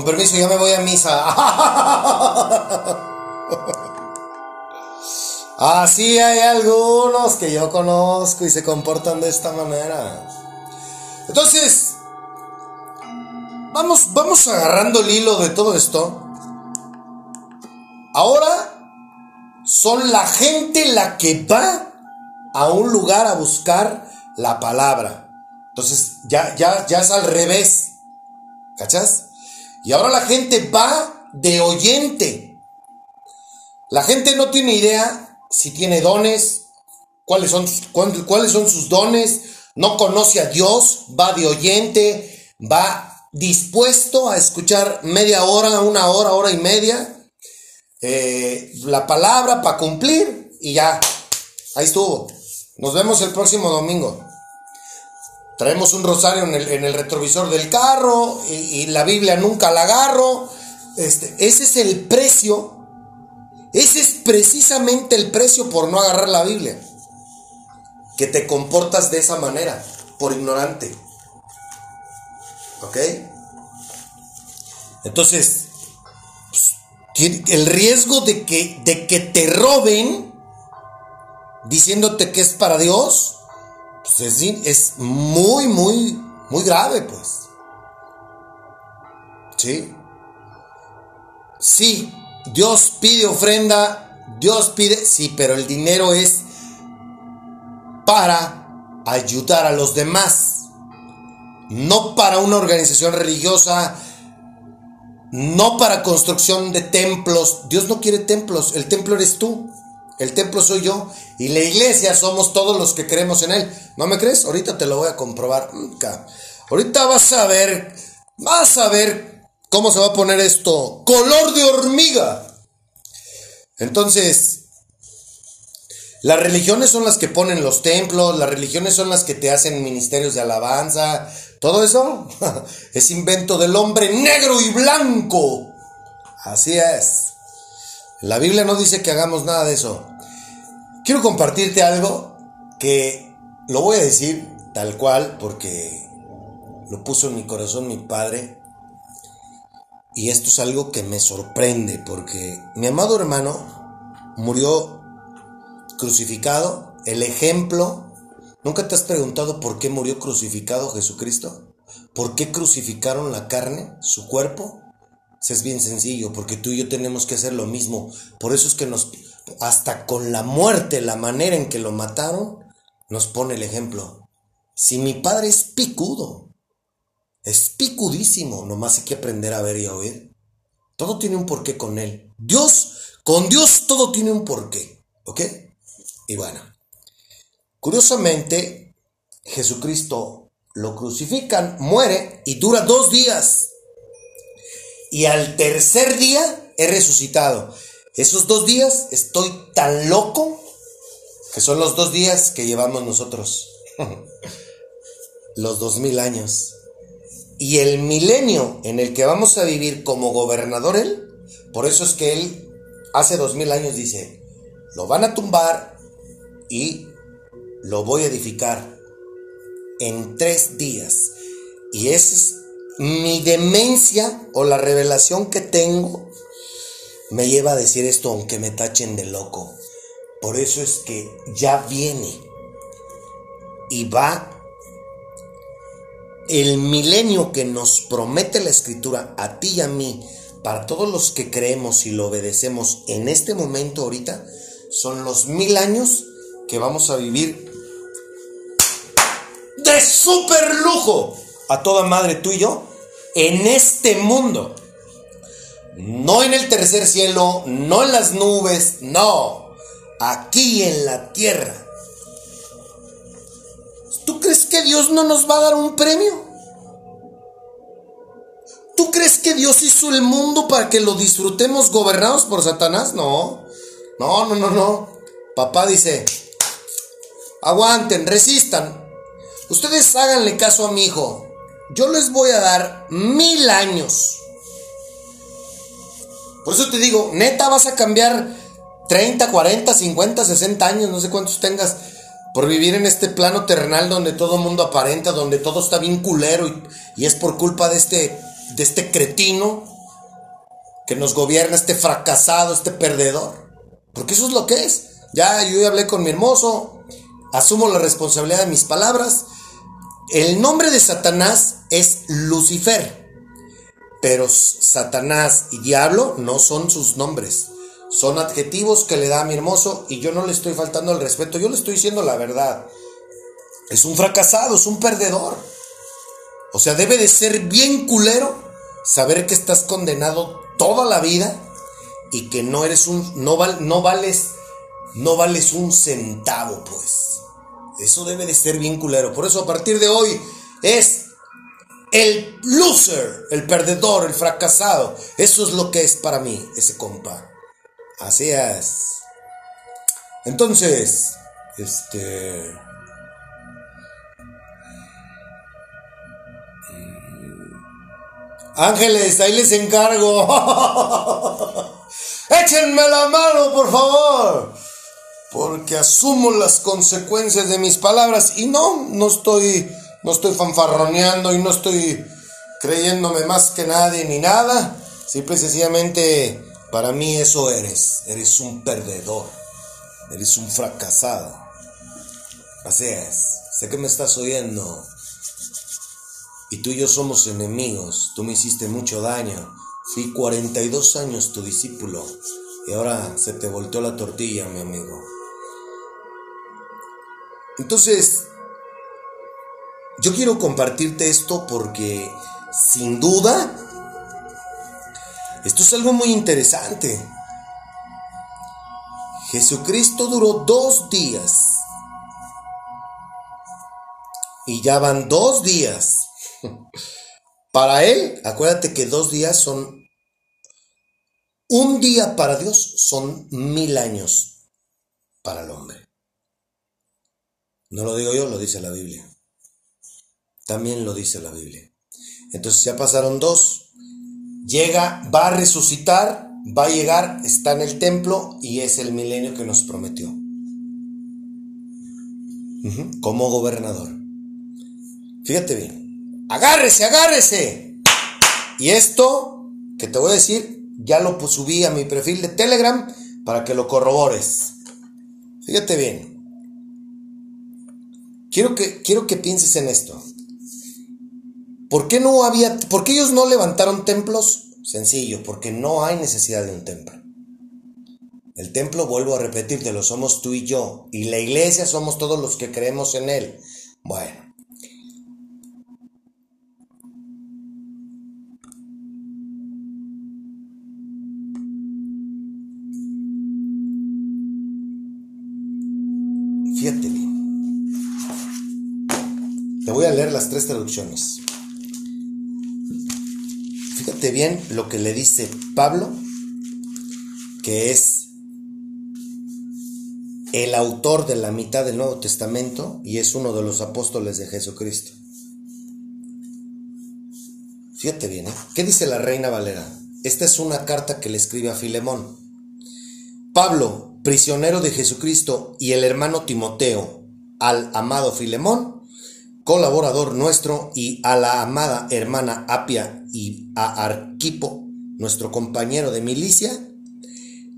Con permiso, ya me voy a misa. Así hay algunos que yo conozco y se comportan de esta manera. Entonces, vamos, vamos agarrando el hilo de todo esto. Ahora son la gente la que va a un lugar a buscar la palabra. Entonces, ya, ya, ya es al revés. ¿Cachas? Y ahora la gente va de oyente. La gente no tiene idea si tiene dones, cuáles son, cuáles son sus dones, no conoce a Dios, va de oyente, va dispuesto a escuchar media hora, una hora, hora y media, eh, la palabra para cumplir y ya, ahí estuvo. Nos vemos el próximo domingo. Traemos un rosario en el, retrovisor del carro y, la Biblia nunca la agarro. Este, ese es el precio. Ese es precisamente el precio por no agarrar la Biblia. Que te comportas de esa manera, por ignorante. ¿Ok? Entonces, pues, el riesgo de que, de que te roben diciéndote que es para Dios, pues es, muy, muy, muy grave, pues. ¿Sí? Sí, Dios pide ofrenda, Dios pide, sí, pero el dinero es para ayudar a los demás, no para una organización religiosa, no para construcción de templos. Dios no quiere templos, el templo eres tú. El templo soy yo y la iglesia somos todos los que creemos en Él. ¿No me crees? Ahorita te lo voy a comprobar. Ahorita vas a ver, vas a ver cómo se va a poner esto. Color de hormiga. Entonces, las religiones son las que ponen los templos, las religiones son las que te hacen ministerios de alabanza. Todo eso es invento del hombre negro y blanco. Así es. La Biblia no dice que hagamos nada de eso. Quiero compartirte algo que lo voy a decir tal cual porque lo puso en mi corazón mi padre. Y esto es algo que me sorprende porque mi amado hermano murió crucificado. El ejemplo, ¿nunca te has preguntado por qué murió crucificado Jesucristo? ¿Por qué crucificaron la carne, su cuerpo? es bien sencillo, porque tú y yo tenemos que hacer lo mismo. Por eso es que nos, hasta con la muerte, la manera en que lo mataron, nos pone el ejemplo. Si mi padre es picudo, es picudísimo, nomás hay que aprender a ver y a oír. Todo tiene un porqué con él. Dios, con Dios todo tiene un porqué. ¿Ok? Y bueno, curiosamente, Jesucristo lo crucifican, muere y dura dos días y al tercer día he resucitado. Esos dos días estoy tan loco que son los dos días que llevamos nosotros. los dos mil años. Y el milenio en el que vamos a vivir como gobernador él, por eso es que él hace dos mil años dice, lo van a tumbar y lo voy a edificar en tres días. Y ese es mi demencia o la revelación que tengo me lleva a decir esto aunque me tachen de loco. Por eso es que ya viene y va el milenio que nos promete la escritura a ti y a mí, para todos los que creemos y lo obedecemos en este momento ahorita, son los mil años que vamos a vivir de super lujo a toda madre tú y yo en este mundo. No en el tercer cielo, no en las nubes, no. Aquí en la tierra. ¿Tú crees que Dios no nos va a dar un premio? ¿Tú crees que Dios hizo el mundo para que lo disfrutemos gobernados por Satanás? No. No, no, no, no. Papá dice, aguanten, resistan. Ustedes háganle caso a mi hijo yo les voy a dar mil años. Por eso te digo, neta vas a cambiar 30, 40, 50, 60 años, no sé cuántos tengas, por vivir en este plano terrenal donde todo mundo aparenta, donde todo está bien culero y, es por culpa de este de este cretino que nos gobierna, este fracasado, este perdedor. Porque eso es lo que es. Ya yo hablé con mi hermoso, asumo la responsabilidad de mis palabras. El nombre de Satanás es Lucifer, pero Satanás y diablo no son sus nombres. Son adjetivos que le da a mi hermoso y yo no le estoy faltando el respeto, yo le estoy diciendo la verdad. Es un fracasado, es un perdedor. O sea, debe de ser bien culero saber que estás condenado toda la vida y que no eres un no, no vales no vales un centavo, pues. Eso debe de ser bien culero. Por eso a partir de hoy es el loser, el perdedor, el fracasado. Eso es lo que es para mí ese compa. Así es. Entonces, este Ángeles, ahí les encargo. Échenme la mano, por favor. Porque asumo las consecuencias de mis palabras. Y no, no estoy, no estoy fanfarroneando y no estoy creyéndome más que nadie ni nada. Simple y sencillamente, para mí eso eres. Eres un perdedor. Eres un fracasado. Así es. Sé que me estás oyendo. Y tú y yo somos enemigos. Tú me hiciste mucho daño. Fui 42 años tu discípulo. Y ahora se te volteó la tortilla, mi amigo. Entonces, yo quiero compartirte esto porque, sin duda, esto es algo muy interesante. Jesucristo duró dos días. Y ya van dos días para él, acuérdate que dos días son... Un día para Dios son mil años para el hombre. No lo digo yo, lo dice la Biblia. También lo dice la Biblia. Entonces ya pasaron dos. Llega, va a resucitar, va a llegar, está en el templo y es el milenio que nos prometió. Como gobernador. Fíjate bien. Agárrese, agárrese. Y esto que te voy a decir, ya lo subí a mi perfil de Telegram para que lo corrobores. Fíjate bien. Quiero que, quiero que pienses en esto. ¿Por qué no había, por qué ellos no levantaron templos? Sencillo, porque no hay necesidad de un templo. El templo, vuelvo a repetírtelo, somos tú y yo. Y la iglesia somos todos los que creemos en él. Bueno, voy a leer las tres traducciones. Fíjate bien lo que le dice Pablo, que es el autor de la mitad del Nuevo Testamento y es uno de los apóstoles de Jesucristo. Fíjate bien, ¿eh? ¿qué dice la reina Valera? Esta es una carta que le escribe a Filemón. Pablo, prisionero de Jesucristo, y el hermano Timoteo, al amado Filemón, colaborador nuestro, y a la amada hermana Apia y a Arquipo, nuestro compañero de milicia,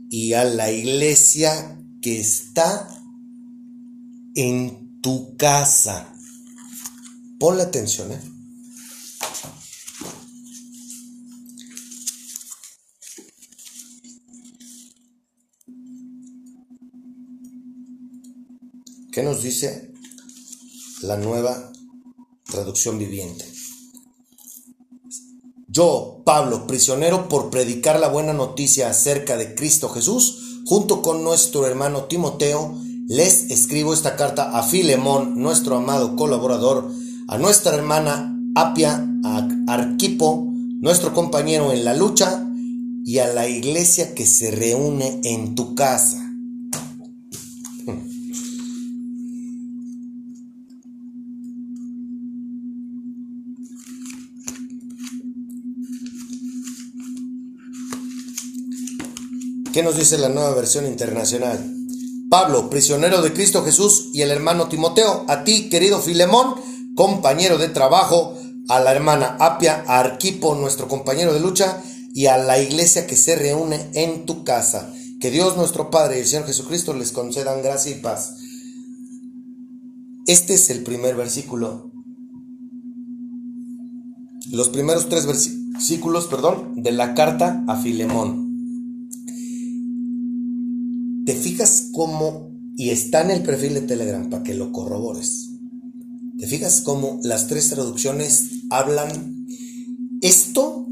y a la iglesia que está en tu casa. Ponle atención, ¿eh? ¿Qué nos dice la nueva traducción viviente. Yo, Pablo, prisionero por predicar la buena noticia acerca de Cristo Jesús, junto con nuestro hermano Timoteo, les escribo esta carta a Filemón, nuestro amado colaborador, a nuestra hermana Apia, a Arquipo, nuestro compañero en la lucha, y a la iglesia que se reúne en tu casa. ¿Qué nos dice la nueva versión internacional? Pablo, prisionero de Cristo Jesús, y el hermano Timoteo, a ti, querido Filemón, compañero de trabajo, a la hermana Apia, a Arquipo, nuestro compañero de lucha, y a la iglesia que se reúne en tu casa. Que Dios nuestro Padre y el Señor Jesucristo les concedan gracia y paz. Este es el primer versículo. Los primeros tres versículos, perdón, de la carta a Filemón. ¿Te fijas cómo, y está en el perfil de Telegram para que lo corrobores? ¿Te fijas cómo las tres traducciones hablan esto?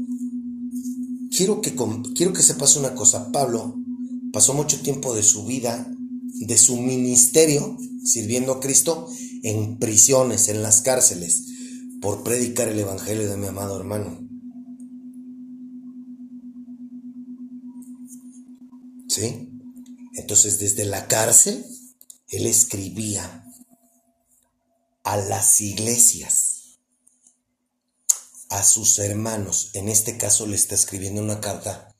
Quiero que, quiero que sepas una cosa. Pablo pasó mucho tiempo de su vida, de su ministerio, sirviendo a Cristo en prisiones, en las cárceles, por predicar el Evangelio de mi amado hermano. ¿Sí? Entonces desde la cárcel, él escribía a las iglesias, a sus hermanos. En este caso le está escribiendo una carta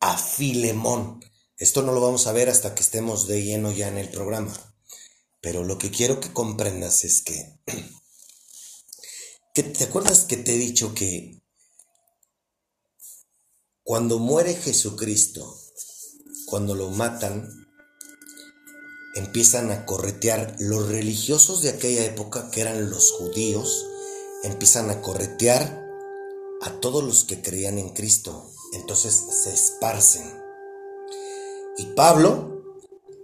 a Filemón. Esto no lo vamos a ver hasta que estemos de lleno ya en el programa. Pero lo que quiero que comprendas es que, ¿te acuerdas que te he dicho que cuando muere Jesucristo, cuando lo matan, empiezan a corretear los religiosos de aquella época, que eran los judíos, empiezan a corretear a todos los que creían en Cristo. Entonces se esparcen. Y Pablo,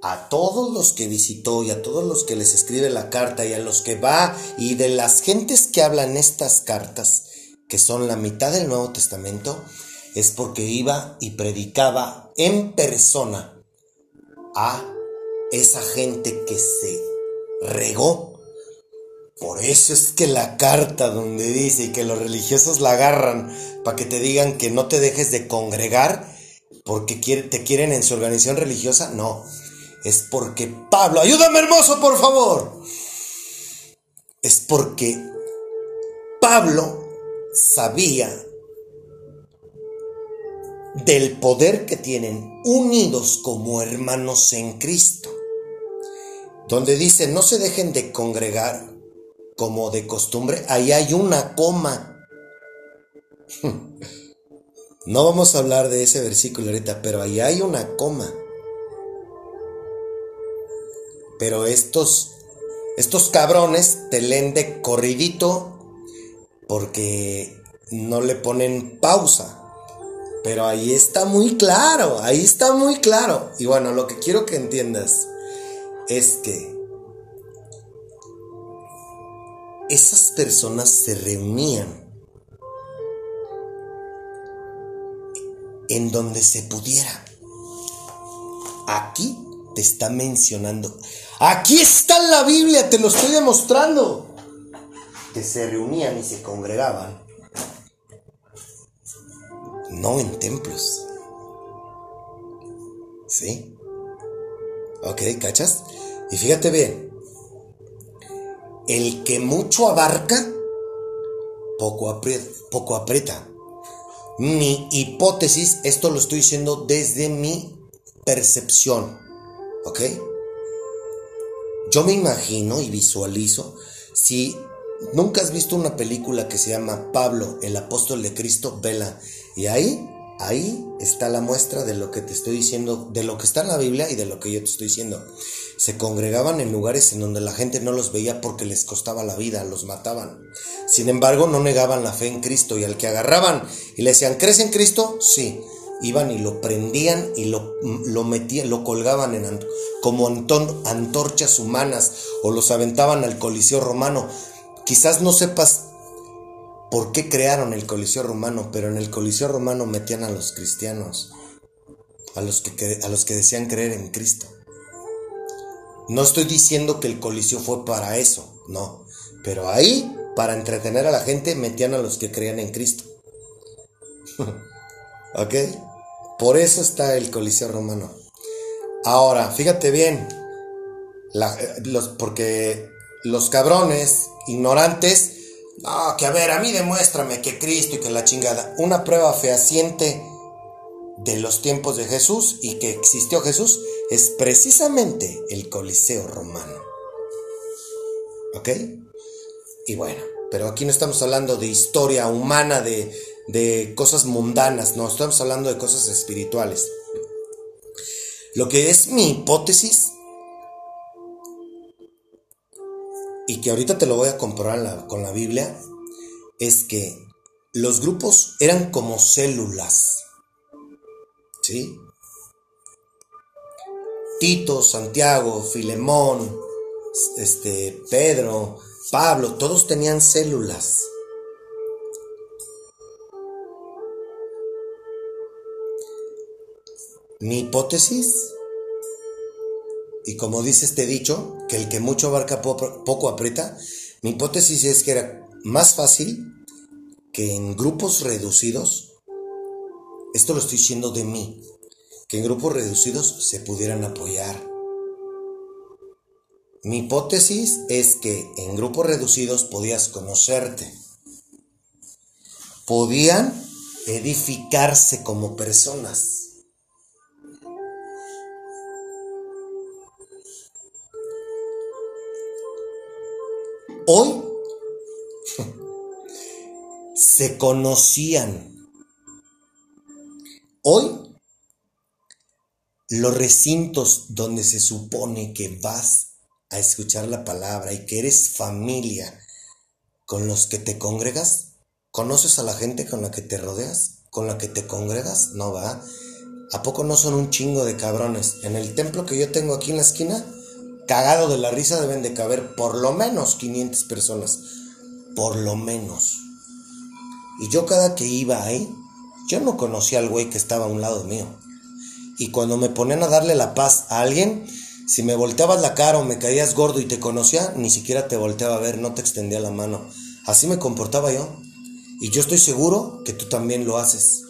a todos los que visitó y a todos los que les escribe la carta y a los que va y de las gentes que hablan estas cartas, que son la mitad del Nuevo Testamento, es porque iba y predicaba en persona a esa gente que se regó. Por eso es que la carta donde dice que los religiosos la agarran para que te digan que no te dejes de congregar porque te quieren en su organización religiosa, no. Es porque Pablo, ayúdame hermoso, por favor. Es porque Pablo sabía del poder que tienen unidos como hermanos en Cristo donde dice no se dejen de congregar como de costumbre, ahí hay una coma. No vamos a hablar de ese versículo ahorita, pero ahí hay una coma. Pero estos, estos cabrones te leen de corridito porque no le ponen pausa. Pero ahí está muy claro, ahí está muy claro. Y bueno, lo que quiero que entiendas es que esas personas se reunían en donde se pudiera. Aquí te está mencionando. Aquí está la Biblia, te lo estoy demostrando. Que se reunían y se congregaban. No en templos. ¿Sí? ¿Ok? ¿Cachas? Y fíjate bien, el que mucho abarca, poco aprieta. Poco aprieta. Mi hipótesis, esto lo estoy diciendo desde mi percepción, ¿ok? Yo me imagino y visualizo si nunca has visto una película que se llama Pablo, el apóstol de Cristo, vela, y ahí Ahí está la muestra de lo que te estoy diciendo, de lo que está en la Biblia y de lo que yo te estoy diciendo. Se congregaban en lugares en donde la gente no los veía porque les costaba la vida, los mataban. Sin embargo, no negaban la fe en Cristo y al que agarraban y le decían, ¿crees en Cristo? Sí. Iban y lo prendían y lo, lo metían, lo colgaban en, como antorchas humanas o los aventaban al Coliseo romano. Quizás no sepas por qué crearon el Coliseo Romano, pero en el Coliseo Romano metían a los cristianos, a los que, a los que decían creer en Cristo. No estoy diciendo que el Coliseo fue para eso, no, pero ahí, para entretener a la gente, metían a los que creían en Cristo. ¿Ok? Por eso está el Coliseo Romano. Ahora, fíjate bien, los, porque los cabrones ignorantes no, que a ver, a mí demuéstrame que Cristo y que la chingada. Una prueba fehaciente de los tiempos de Jesús y que existió Jesús es precisamente el Coliseo romano. ¿Ok? Y bueno, pero aquí no estamos hablando de historia humana, de, de cosas mundanas, no, estamos hablando de cosas espirituales. Lo que es mi hipótesis, y que ahorita te lo voy a comprobar con la Biblia, es que los grupos eran como células. ¿Sí? Tito, Santiago, Filemón, este, Pedro, Pablo, todos tenían células. Mi hipótesis, y como dice este dicho, que el que mucho abarca poco aprieta, mi hipótesis es que era más fácil que en grupos reducidos, esto lo estoy diciendo de mí, que en grupos reducidos se pudieran apoyar. Mi hipótesis es que en grupos reducidos podías conocerte, podían edificarse como personas. Hoy se conocían. Hoy los recintos donde se supone que vas a escuchar la palabra y que eres familia con los que te congregas, ¿conoces a la gente con la que te rodeas? ¿Con la que te congregas? No va. ¿A poco no son un chingo de cabrones? En el templo que yo tengo aquí en la esquina, cagado de la risa deben de caber por lo menos 500 personas. Por lo menos. Y yo cada que iba ahí, yo no conocía al güey que estaba a un lado mío. Y cuando me ponían a darle la paz a alguien, si me volteabas la cara o me caías gordo y te conocía, ni siquiera te volteaba a ver, no te extendía la mano. Así me comportaba yo. Y yo estoy seguro que tú también lo haces.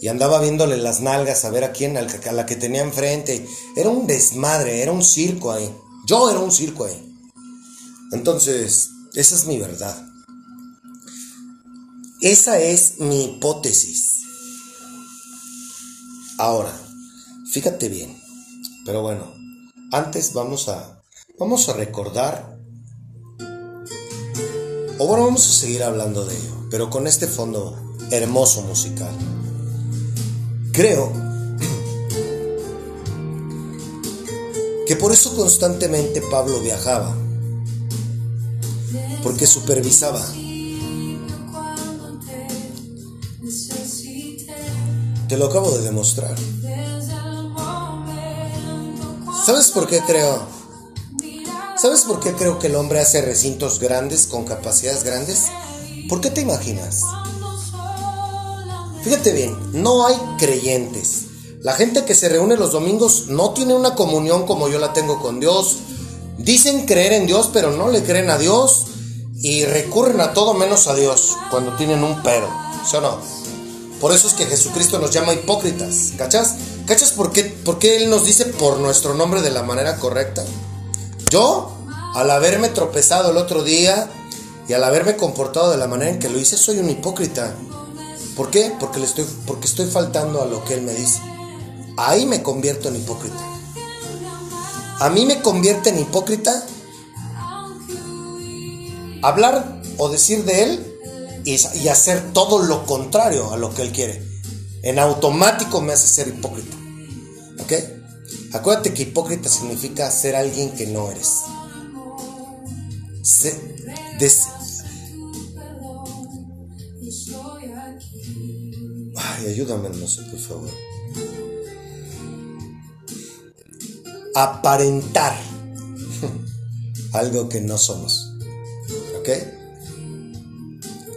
Y andaba viéndole las nalgas a ver a quién, a la que tenía enfrente. Era un desmadre, era un circo ahí. Yo era un circo ahí. Entonces, esa es mi verdad. Esa es mi hipótesis. Ahora, fíjate bien. Pero bueno, antes vamos a vamos a recordar o bueno, vamos a seguir hablando de ello, pero con este fondo hermoso musical. Creo que por eso constantemente Pablo viajaba, porque supervisaba Te lo acabo de demostrar. ¿Sabes por qué creo? ¿Sabes por qué creo que el hombre hace recintos grandes con capacidades grandes? ¿Por qué te imaginas? Fíjate bien, no hay creyentes. La gente que se reúne los domingos no tiene una comunión como yo la tengo con Dios. Dicen creer en Dios, pero no le creen a Dios y recurren a todo menos a Dios cuando tienen un pero. ¿Sí o no? Por eso es que Jesucristo nos llama hipócritas. ¿Cachas? ¿Cachas por qué, por qué Él nos dice por nuestro nombre de la manera correcta? Yo, al haberme tropezado el otro día y al haberme comportado de la manera en que lo hice, soy un hipócrita. ¿Por qué? Porque, le estoy, porque estoy faltando a lo que Él me dice. Ahí me convierto en hipócrita. A mí me convierte en hipócrita hablar o decir de Él y, hacer todo lo contrario a lo que él quiere. En automático me hace ser hipócrita. ¿Ok? Acuérdate que hipócrita significa ser alguien que no eres. Ay, ayúdame, sé, por favor. Aparentar algo que no somos. ¿Ok?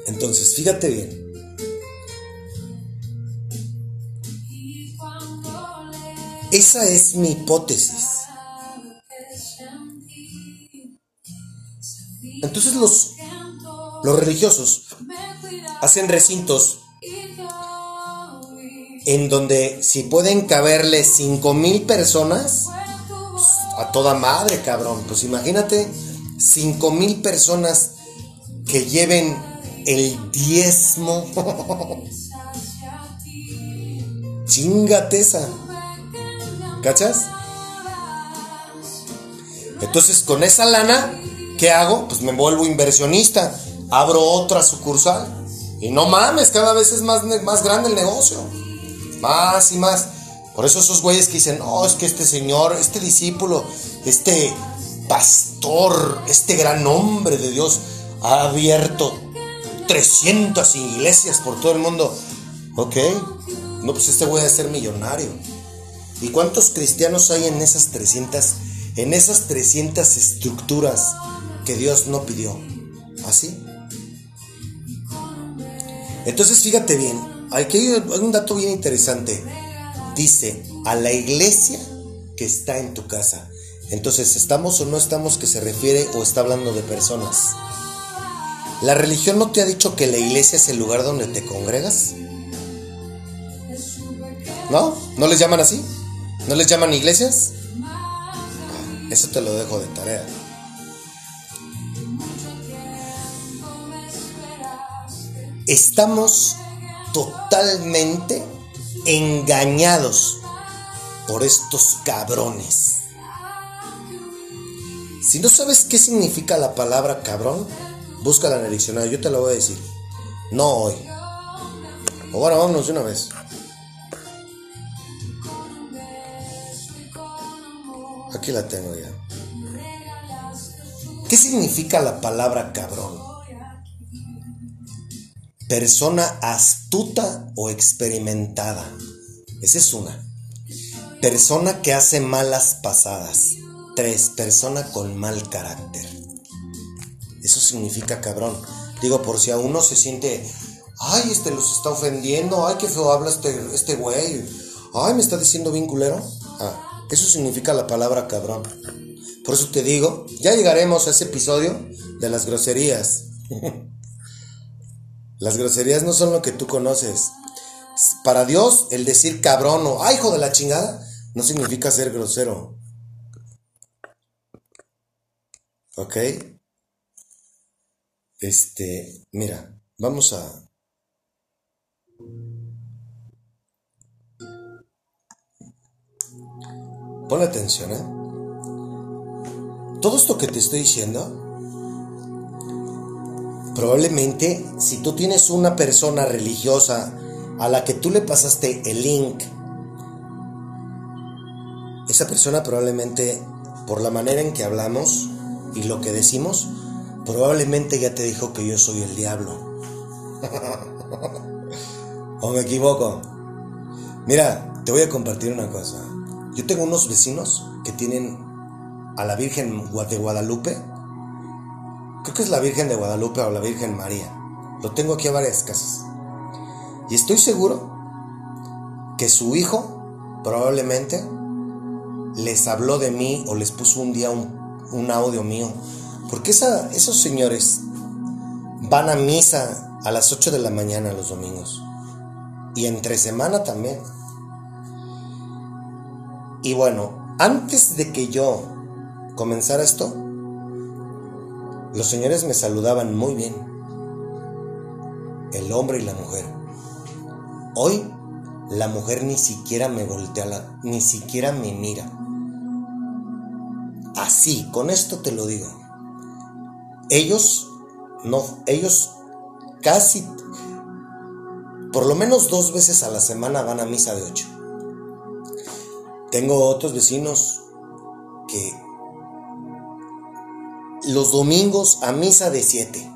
Entonces, fíjate bien. Esa es mi hipótesis. Entonces los, los religiosos hacen recintos en donde si pueden caberle cinco mil personas, a toda madre, cabrón. Pues imagínate cinco mil personas que lleven el diezmo. Chingate esa. ¿Cachas? Entonces con esa lana ¿Qué hago? Pues me vuelvo inversionista, abro otra sucursal. Y no mames, cada vez es más, más grande el negocio. Más y más. Por eso esos güeyes que dicen, no, es que este señor, este discípulo, este pastor, este gran hombre de Dios ha abierto 300 iglesias por todo el mundo. Ok, no, pues este güey a ser millonario. ¿Y cuántos cristianos hay en esas 300, en esas 300 estructuras que Dios no pidió? ¿Así? Entonces fíjate bien, aquí hay un dato bien interesante. Dice, a la iglesia que está en tu casa. Entonces, ¿estamos o no estamos que se refiere o está hablando de personas? ¿La religión no te ha dicho que la iglesia es el lugar donde te congregas? ¿No? ¿No les llaman así? ¿No les llaman iglesias? Eso te lo dejo de tarea. Estamos totalmente engañados por estos cabrones. Si no sabes qué significa la palabra cabrón, búscala en el diccionario, yo te lo voy a decir. No hoy. O bueno, vámonos de una vez. Aquí la tengo ya. ¿Qué significa la palabra cabrón? Persona astuta o experimentada. Esa es una. Persona que hace malas pasadas. Tres. Persona con mal carácter. Eso significa cabrón. Digo, por si a uno se siente, ay, este los está ofendiendo, ay, qué feo habla este, este güey, ay, me está diciendo bien culero. Ah, eso significa la palabra cabrón. Por eso te digo, ya llegaremos a ese episodio de las groserías. las groserías no son lo que tú conoces. Para Dios, el decir cabrón o hijo de la chingada, no significa ser grosero. ¿Ok? Este, mira, vamos a, Pon atención, ¿eh? Todo esto que te estoy diciendo, probablemente si tú tienes una persona religiosa a la que tú le pasaste el link, esa persona probablemente, por la manera en que hablamos y lo que decimos, probablemente ya te dijo que yo soy el diablo. ¿O me equivoco? Mira, te voy a compartir una cosa. Yo tengo unos vecinos que tienen a la Virgen de Guadalupe. Creo que es la Virgen de Guadalupe o la Virgen María. Lo tengo aquí a varias casas. Y estoy seguro que su hijo probablemente les habló de mí o les puso un día un, audio mío. Porque esos señores van a misa a las 8 de la mañana los domingos. Y entre semana también. Y bueno, antes de que yo comenzara esto, los señores me saludaban muy bien. El hombre y la mujer. Hoy la mujer ni siquiera me voltea, la, ni siquiera me mira. Así, con esto te lo digo. Ellos, no, ellos casi, por lo menos dos veces a la semana van a misa de ocho. Tengo otros vecinos que los domingos a misa de siete.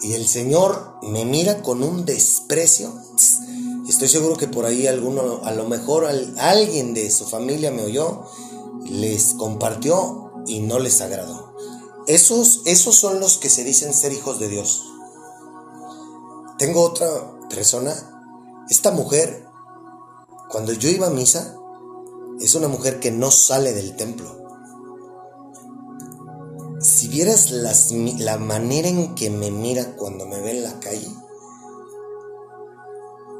Y el Señor me mira con un desprecio. Estoy seguro que por ahí alguno, a lo mejor alguien de su familia me oyó, les compartió y no les agradó. Esos, esos son los que se dicen ser hijos de Dios. Tengo otra persona, esta mujer cuando yo iba a misa, es una mujer que no sale del templo. Si vieras la manera en que me mira cuando me ve en la calle,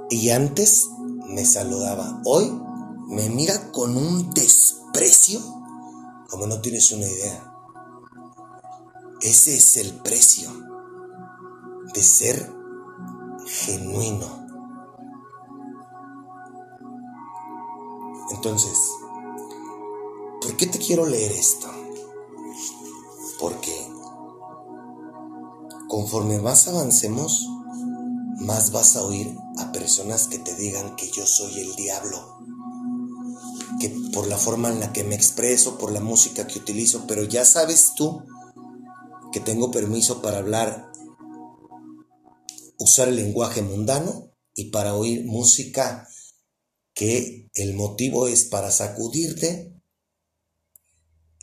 y antes me saludaba, hoy me mira con un desprecio como no tienes una idea. Ese es el precio de ser genuino. Entonces, ¿por qué te quiero leer esto? Porque conforme más avancemos, más vas a oír a personas que te digan que yo soy el diablo. Que por la forma en la que me expreso, por la música que utilizo, pero ya sabes tú que tengo permiso para hablar, usar el lenguaje mundano y para oír música que el motivo es para sacudirte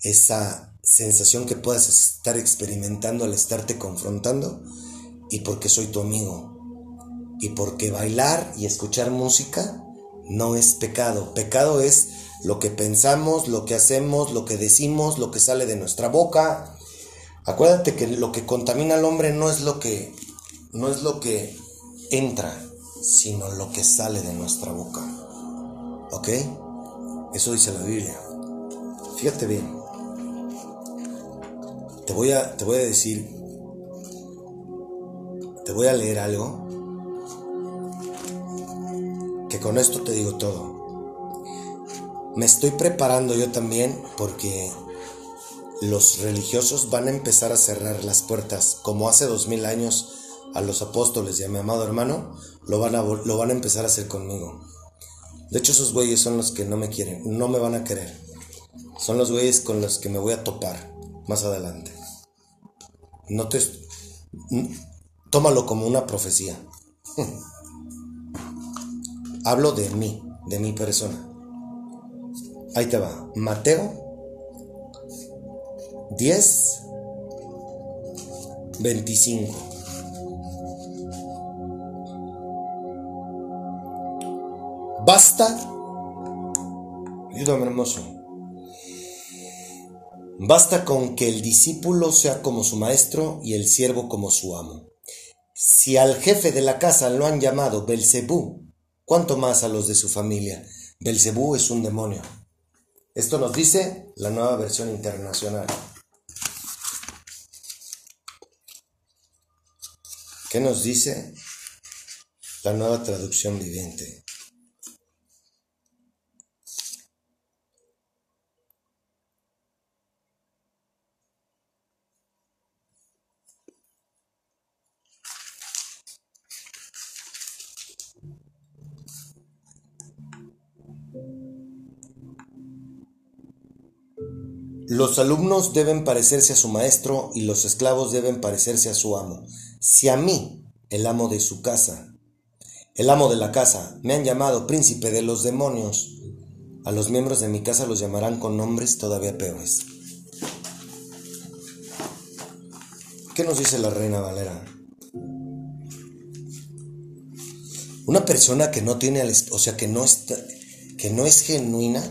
esa sensación que puedas estar experimentando al estarte confrontando y porque soy tu amigo y porque bailar y escuchar música no es pecado. Pecado es lo que pensamos, lo que hacemos, lo que decimos, lo que sale de nuestra boca. Acuérdate que lo que contamina al hombre no es lo que no es lo que entra, sino lo que sale de nuestra boca. ¿Ok? Eso dice la Biblia. Fíjate bien. Te voy a, te voy a decir, te voy a leer algo que con esto te digo todo. Me estoy preparando yo también porque los religiosos van a empezar a cerrar las puertas, como hace dos mil años a los apóstoles y a mi amado hermano, lo van, a, lo van a empezar a hacer conmigo. De hecho, esos güeyes son los que no me quieren, no me van a querer. Son los güeyes con los que me voy a topar más adelante. No te... Tómalo como una profecía. Hablo de mí, de mi persona. Ahí te va. Mateo 10, 25. Basta. Ayúdame, hermoso. Basta con que el discípulo sea como su maestro y el siervo como su amo. Si al jefe de la casa lo han llamado Belcebú, ¿cuánto más a los de su familia? Belcebú es un demonio. Esto nos dice la nueva versión internacional. ¿Qué nos dice la nueva traducción viviente? Los alumnos deben parecerse a su maestro y los esclavos deben parecerse a su amo. Si a mí, el amo de su casa, el amo de la casa, me han llamado príncipe de los demonios, a los miembros de mi casa los llamarán con nombres todavía peores. ¿Qué nos dice la reina Valera? Una persona que no tiene, o sea, que no está, que no es genuina,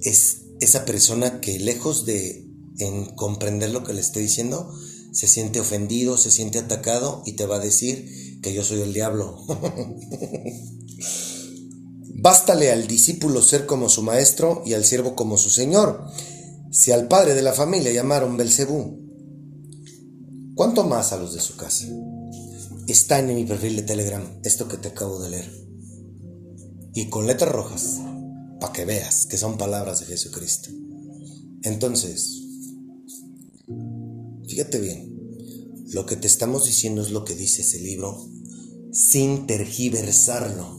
es esa persona que lejos de en comprender lo que le estoy diciendo, se siente ofendido, se siente atacado y te va a decir que yo soy el diablo. Bástale al discípulo ser como su maestro y al siervo como su señor. Si al padre de la familia llamaron Belcebú, ¿cuánto más a los de su casa? Está en mi perfil de Telegram esto que te acabo de leer. Y con letras rojas para que veas que son palabras de Jesucristo. Entonces, fíjate bien, lo que te estamos diciendo es lo que dice ese libro sin tergiversarlo.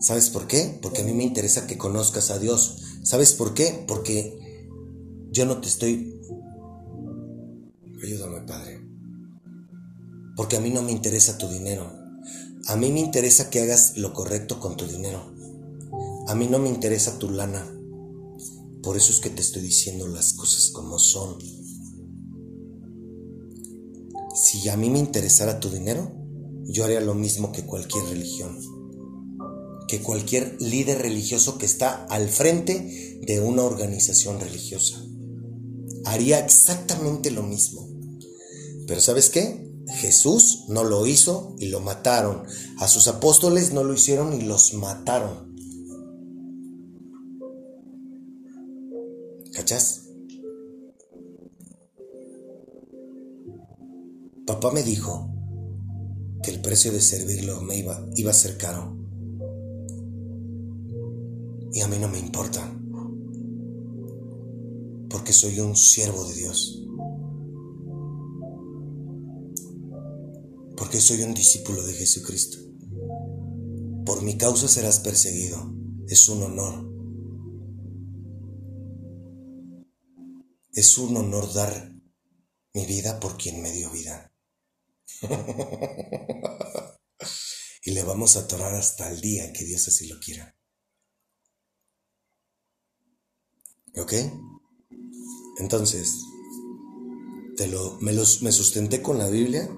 ¿Sabes por qué? Porque a mí me interesa que conozcas a Dios. ¿Sabes por qué? Porque yo no te estoy... Ayúdame, Padre. Porque a mí no me interesa tu dinero. A mí me interesa que hagas lo correcto con tu dinero. A mí no me interesa tu lana. Por eso es que te estoy diciendo las cosas como son. Si a mí me interesara tu dinero, yo haría lo mismo que cualquier religión. Que cualquier líder religioso que está al frente de una organización religiosa. Haría exactamente lo mismo. Pero ¿sabes qué? Jesús no lo hizo y lo mataron. A sus apóstoles no lo hicieron y los mataron. Papá me dijo que el precio de servirlo me iba, iba a ser caro. Y a mí no me importa. Porque soy un siervo de Dios. Porque soy un discípulo de Jesucristo. Por mi causa serás perseguido. Es un honor. Es un honor dar mi vida por quien me dio vida. y le vamos a atorar hasta el día que Dios así lo quiera. ¿Ok? Entonces, te lo, me, los, me sustenté con la Biblia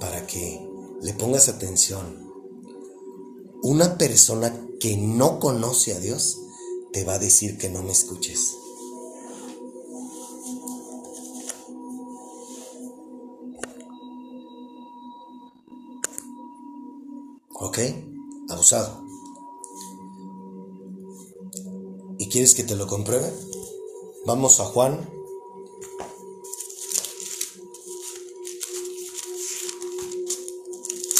para que le pongas atención. Una persona que no conoce a Dios te va a decir que no me escuches. ¿Ok? Abusado. ¿Y quieres que te lo compruebe? Vamos a Juan.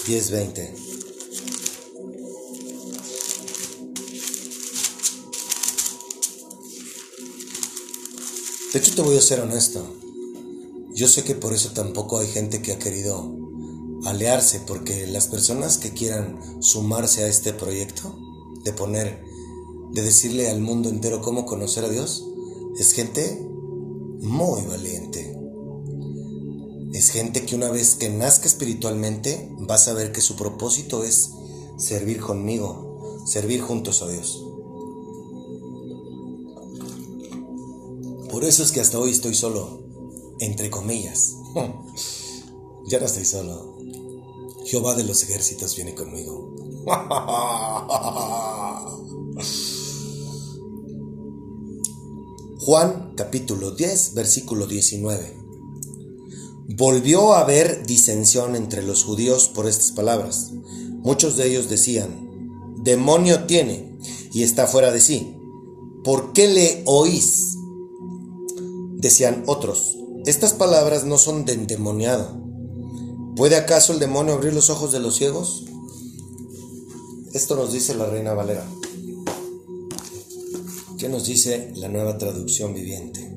Diez veinte. De hecho, te voy a ser honesto. Yo sé que por eso tampoco hay gente que ha querido aliarse, porque las personas que quieran sumarse a este proyecto, de poner, de decirle al mundo entero cómo conocer a Dios, es gente muy valiente. Es gente que una vez que nazca espiritualmente va a saber que su propósito es servir conmigo, servir juntos a Dios. Por eso es que hasta hoy estoy solo, entre comillas. ya no estoy solo. Jehová de los ejércitos viene conmigo. Juan capítulo 10, versículo 19. Volvió a haber disensión entre los judíos por estas palabras. Muchos de ellos decían, demonio tiene y está fuera de sí. ¿Por qué le oís? Decían otros, estas palabras no son de endemoniado ¿Puede acaso el demonio abrir los ojos de los ciegos? Esto nos dice la Reina Valera. ¿Qué nos dice la nueva traducción viviente?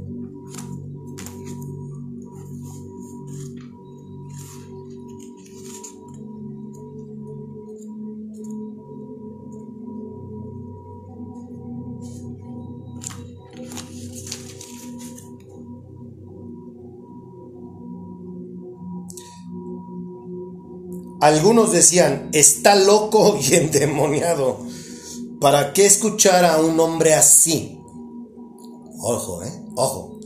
Algunos decían, está loco y endemoniado. ¿Para qué escuchar a un hombre así? Ojo, ¿eh? Ojo.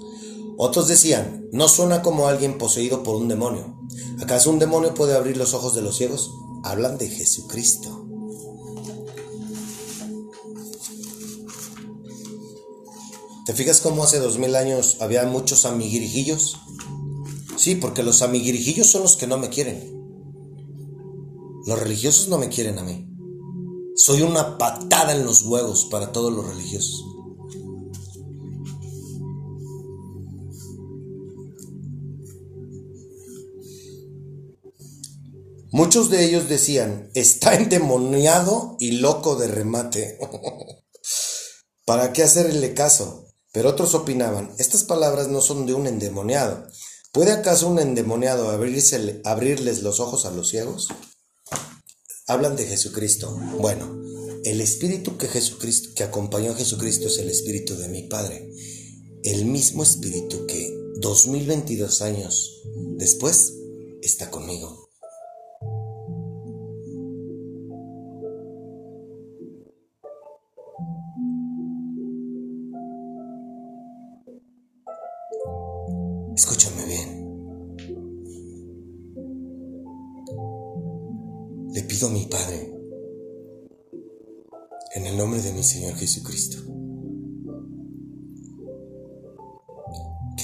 Otros decían, no suena como alguien poseído por un demonio. ¿Acaso un demonio puede abrir los ojos de los ciegos? Hablan de Jesucristo. ¿Te fijas cómo hace dos mil años había muchos amiguirijillos? Sí, porque los amiguirijillos son los que no me quieren. Los religiosos no me quieren a mí. Soy una patada en los huevos para todos los religiosos. Muchos de ellos decían, está endemoniado y loco de remate. ¿Para qué hacerle caso? Pero otros opinaban, estas palabras no son de un endemoniado. ¿Puede acaso un endemoniado abrirles los ojos a los ciegos? Hablan de Jesucristo. Bueno, el espíritu que Jesucristo que acompañó a Jesucristo es el espíritu de mi Padre. El mismo espíritu que 2022 años después está conmigo.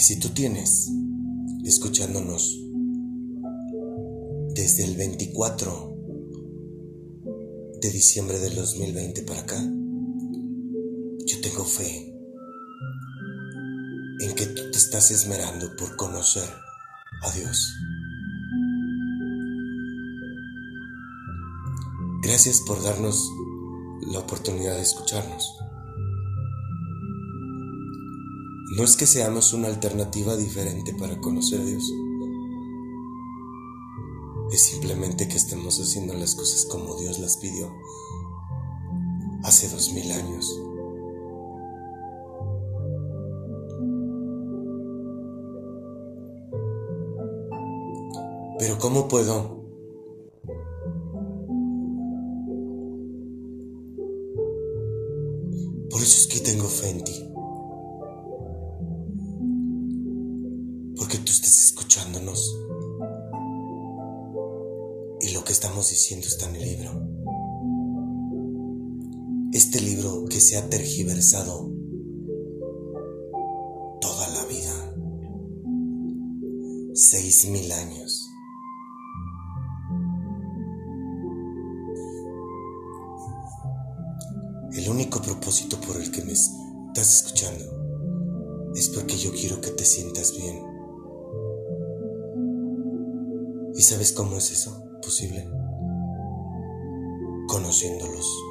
Si tú tienes escuchándonos desde el 24 de diciembre del 2020 para acá, yo tengo fe en que tú te estás esmerando por conocer a Dios. Gracias por darnos la oportunidad de escucharnos. No es que seamos una alternativa diferente para conocer a Dios. Es simplemente que estemos haciendo las cosas como Dios las pidió hace dos mil años. Pero ¿cómo puedo tergiversado toda la vida. Seis mil años. El único propósito por el que me estás escuchando es porque yo quiero que te sientas bien. ¿Y sabes cómo es eso posible? Conociéndolos.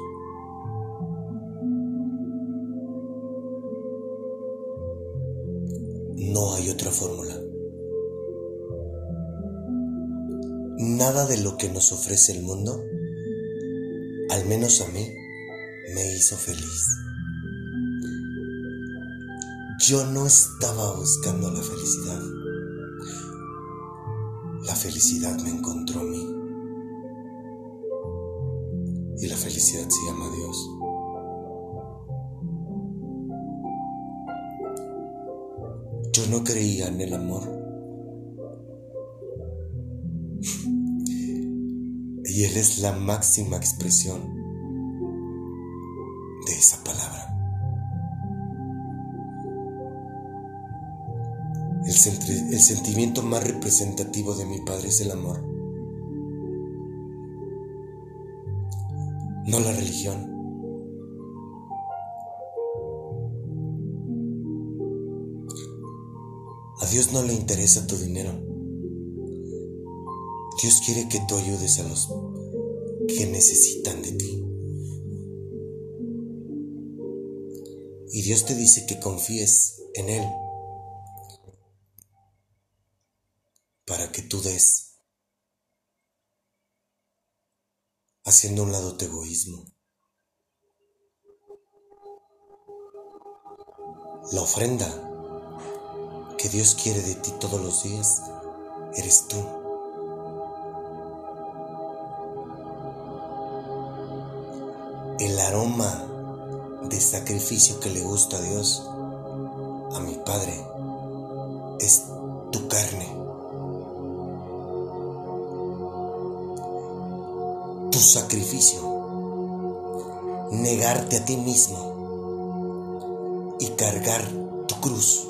No hay otra fórmula. Nada de lo que nos ofrece el mundo, al menos a mí, me hizo feliz. Yo no estaba buscando la felicidad. La felicidad me encontró a mí. Y la felicidad se llama Dios. No creía en el amor. y Él es la máxima expresión esa palabra. El sentimiento más representativo de mi Padre es el amor, no la religión. Dios no le interesa tu dinero. Dios quiere que tú ayudes a los que necesitan de ti. Y Dios te dice que confíes en Él para que tú des, haciendo a un lado tu egoísmo. La ofrenda que Dios quiere de ti todos los días eres tú. El aroma de sacrificio que le gusta a Dios, a mi Padre, es tu carne. Tu sacrificio, negarte a ti mismo y cargar tu cruz.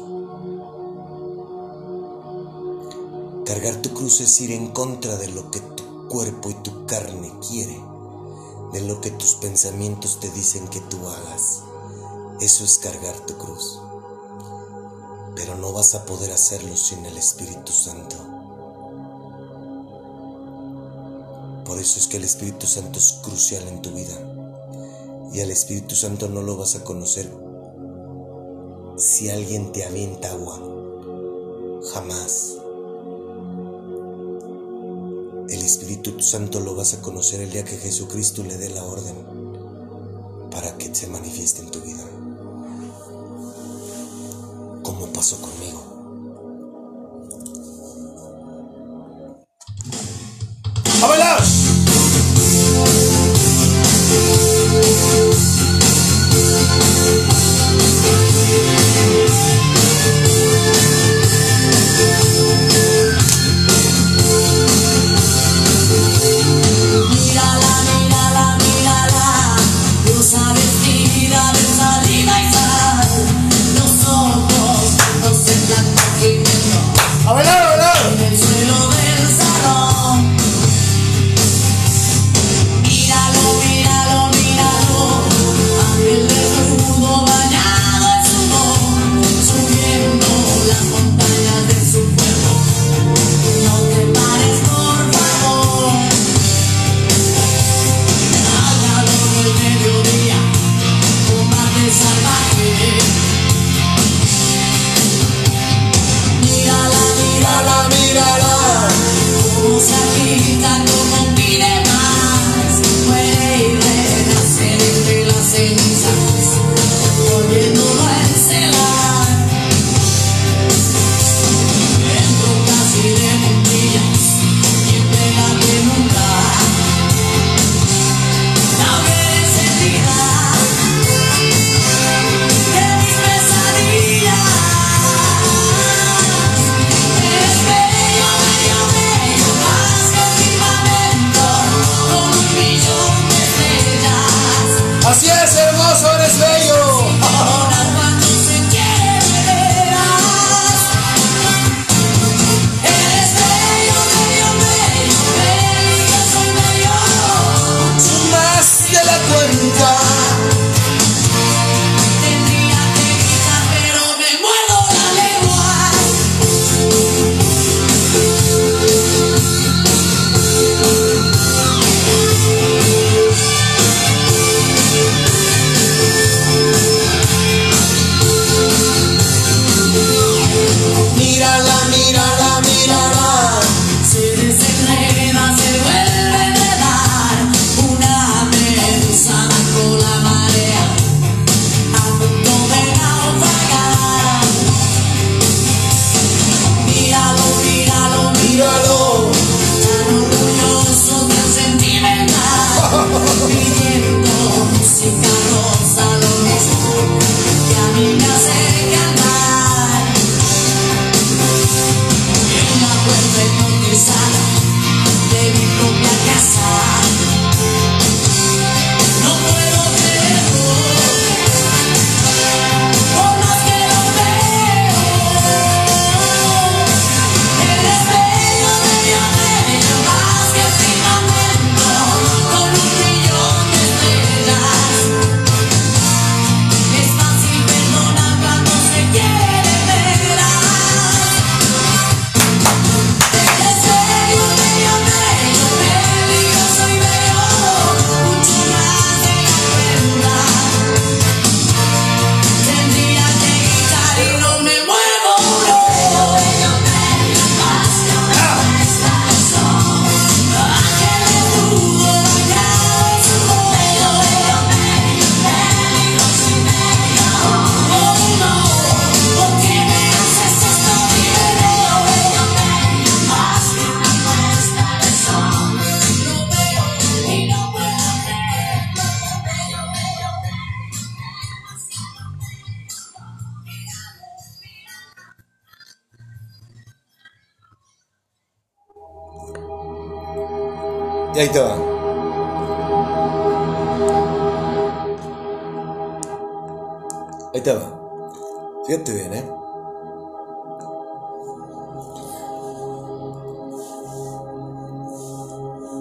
Cargar tu cruz es ir en contra de lo que tu cuerpo y tu carne quiere de lo que tus pensamientos te dicen que tú hagas. Eso es cargar tu cruz. Pero no vas a poder hacerlo sin el Espíritu Santo. Por eso es que el Espíritu Santo es crucial en tu vida. Y al Espíritu Santo no lo vas a conocer si alguien te avienta agua. Jamás. Espíritu Santo lo vas a conocer el día que Jesucristo le dé la orden para que se manifieste en tu vida. Como pasó conmigo.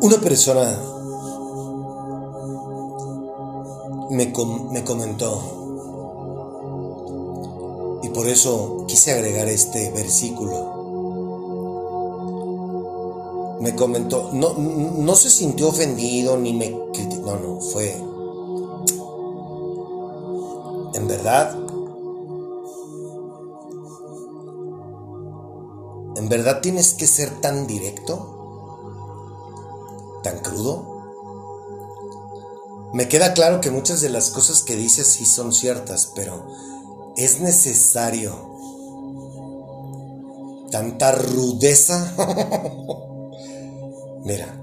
Una persona me, me comentó, y por eso quise agregar este versículo. Me comentó, no, no se sintió ofendido ni me criticó, no, no, fue, en verdad, en verdad tienes que ser tan directo, crudo. Me queda claro que muchas de las cosas que dices sí son ciertas, pero es necesario tanta rudeza Mira,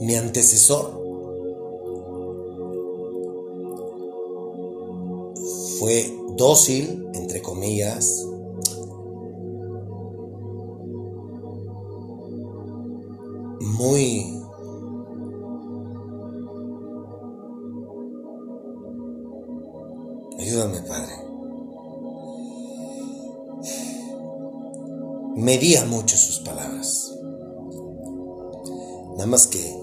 mi antecesor fue dócil, entre comillas, muy Ayúdame, Padre. Medía mucho sus palabras. Nada más que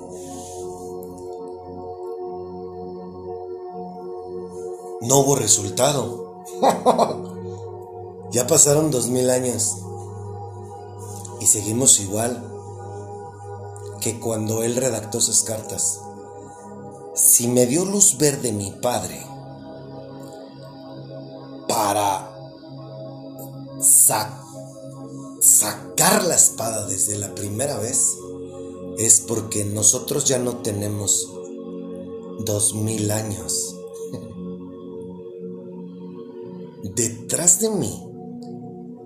no hubo resultado. ya pasaron dos mil años y seguimos igual que cuando él redactó esas cartas. Si me dio luz verde mi padre para sacar la espada desde la primera vez es porque nosotros ya no tenemos dos mil años. Detrás de mí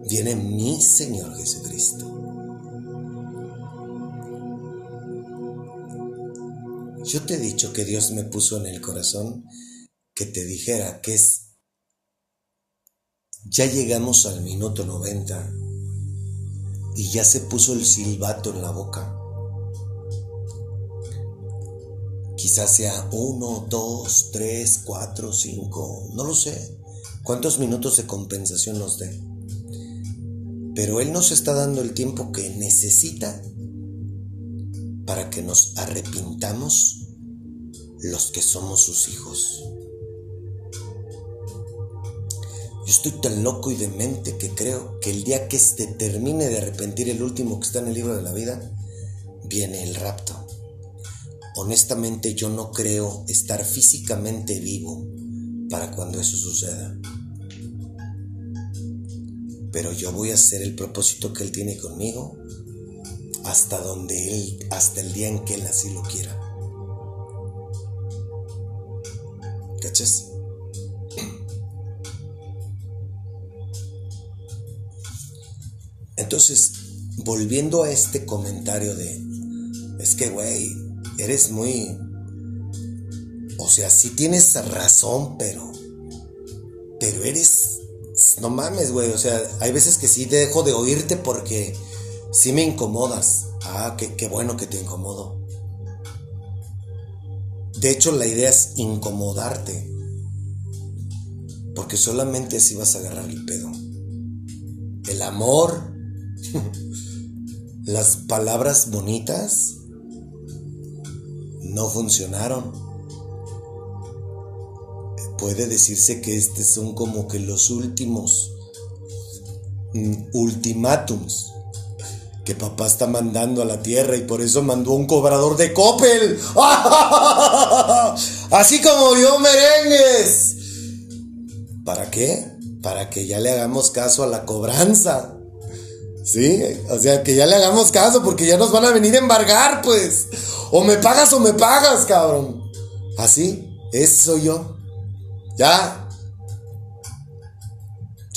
viene mi Señor Jesucristo. Yo te he dicho que Dios me puso en el corazón que te dijera que es... Ya llegamos al minuto 90 y ya se puso el silbato en la boca. Quizás sea uno, dos, tres, cuatro, cinco, no lo sé. ¿Cuántos minutos de compensación nos dé? Pero Él nos está dando el tiempo que necesita para que nos arrepintamos los que somos sus hijos. Yo estoy tan loco y demente que creo que el día que se termine de arrepentir el último que está en el libro de la vida, viene el rapto. Honestamente yo no creo estar físicamente vivo para cuando eso suceda. Pero yo voy a hacer el propósito que Él tiene conmigo hasta donde Él, hasta el día en que Él así lo quiera. Entonces, volviendo a este comentario de, es que, güey, eres muy... O sea, sí tienes razón, pero... Pero eres... No mames, güey. O sea, hay veces que sí dejo de oírte porque sí me incomodas. Ah, qué, qué bueno que te incomodo. De hecho, la idea es incomodarte. Porque solamente así vas a agarrar el pedo. El amor, las palabras bonitas, no funcionaron. Puede decirse que estos son como que los últimos mm, ultimátums papá está mandando a la tierra y por eso mandó un cobrador de Coppel. Así como yo merengues. ¿Para qué? Para que ya le hagamos caso a la cobranza. Sí, o sea, que ya le hagamos caso porque ya nos van a venir a embargar, pues. O me pagas o me pagas, cabrón. Así, eso soy yo. Ya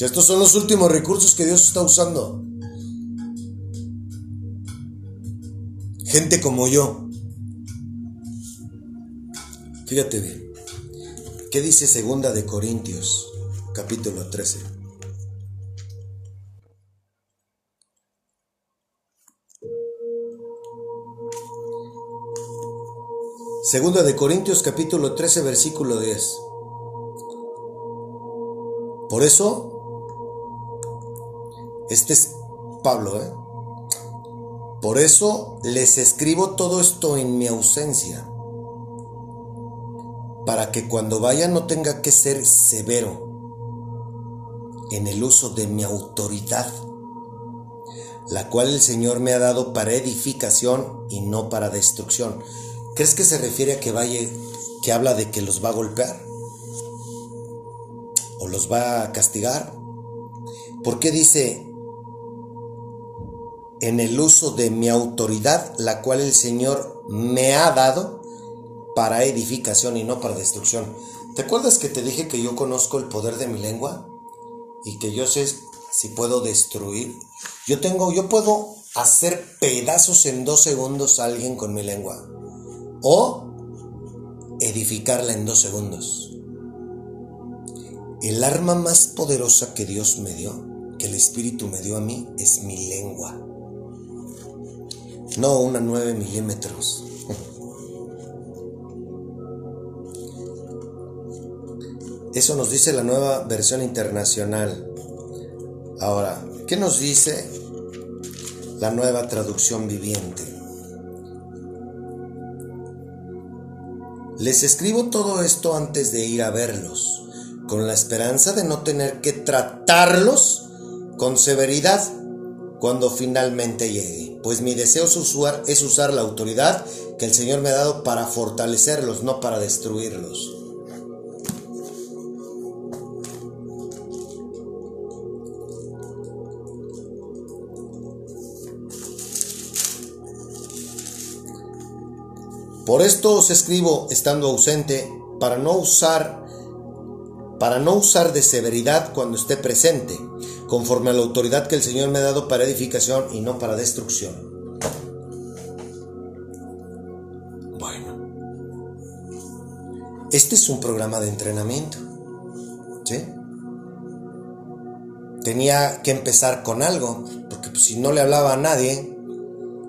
estos son los últimos recursos que Dios está usando. Gente como yo. Fíjate bien. ¿Qué dice Segunda de Corintios, capítulo 13? Segunda de Corintios capítulo 13 versículo 10. Por eso, este es Pablo, ¿eh? Por eso les escribo todo esto en mi ausencia, para que cuando vaya no tenga que ser severo en el uso de mi autoridad, la cual el Señor me ha dado para edificación y no para destrucción. ¿Crees que se refiere a que vaya, que habla de que los va a golpear? ¿O los va a castigar? ¿Por qué dice en el uso de mi autoridad, la cual el Señor me ha dado para edificación y no para destrucción. ¿Te acuerdas que te dije que yo conozco el poder de mi lengua? Y que yo sé si puedo destruir. Yo tengo, yo puedo hacer pedazos en dos segundos a alguien con mi lengua. O edificarla en dos segundos. El arma más poderosa que Dios me dio, que el Espíritu me dio a mí, es mi lengua no una 9 milímetros. Eso nos dice la nueva versión internacional. Ahora, ¿qué nos dice la nueva traducción viviente? Les escribo todo esto antes de ir a verlos, con la esperanza de no tener que tratarlos con severidad cuando finalmente llegue, pues mi deseo es usar, es usar la autoridad que el Señor me ha dado para fortalecerlos, no para destruirlos. Por esto os escribo estando ausente, para no usar para no usar de severidad cuando esté presente, conforme a la autoridad que el Señor me ha dado para edificación y no para destrucción. Bueno, este es un programa de entrenamiento. ¿Sí? Tenía que empezar con algo, porque pues, si no le hablaba a nadie,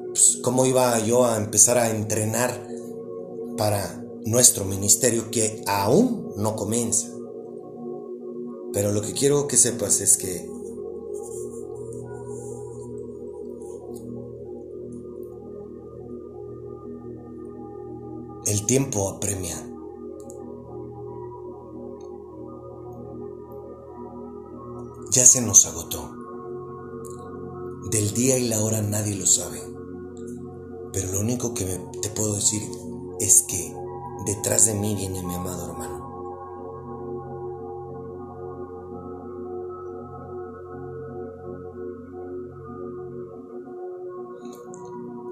pues, ¿cómo iba yo a empezar a entrenar para nuestro ministerio que aún no comienza? Pero lo que quiero que sepas es que el tiempo apremia. Ya se nos agotó. Del día y la hora nadie lo sabe. Pero lo único que te puedo decir es que detrás de mí viene mi amado hermano.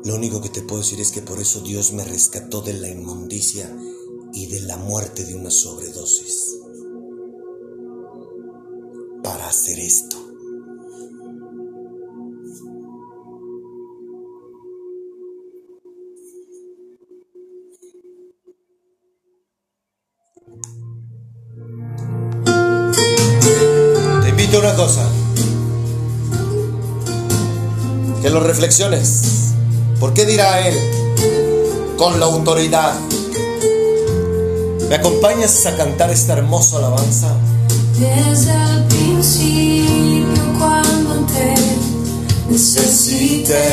Lo único que te puedo decir es que por eso Dios me rescató de la inmundicia y de la muerte de una sobredosis. Para hacer esto. Te invito a una cosa. Que lo reflexiones. ¿Por qué dirá él? Con la autoridad. ¿Me acompañas a cantar esta hermosa alabanza? Desde el principio cuando te necesité,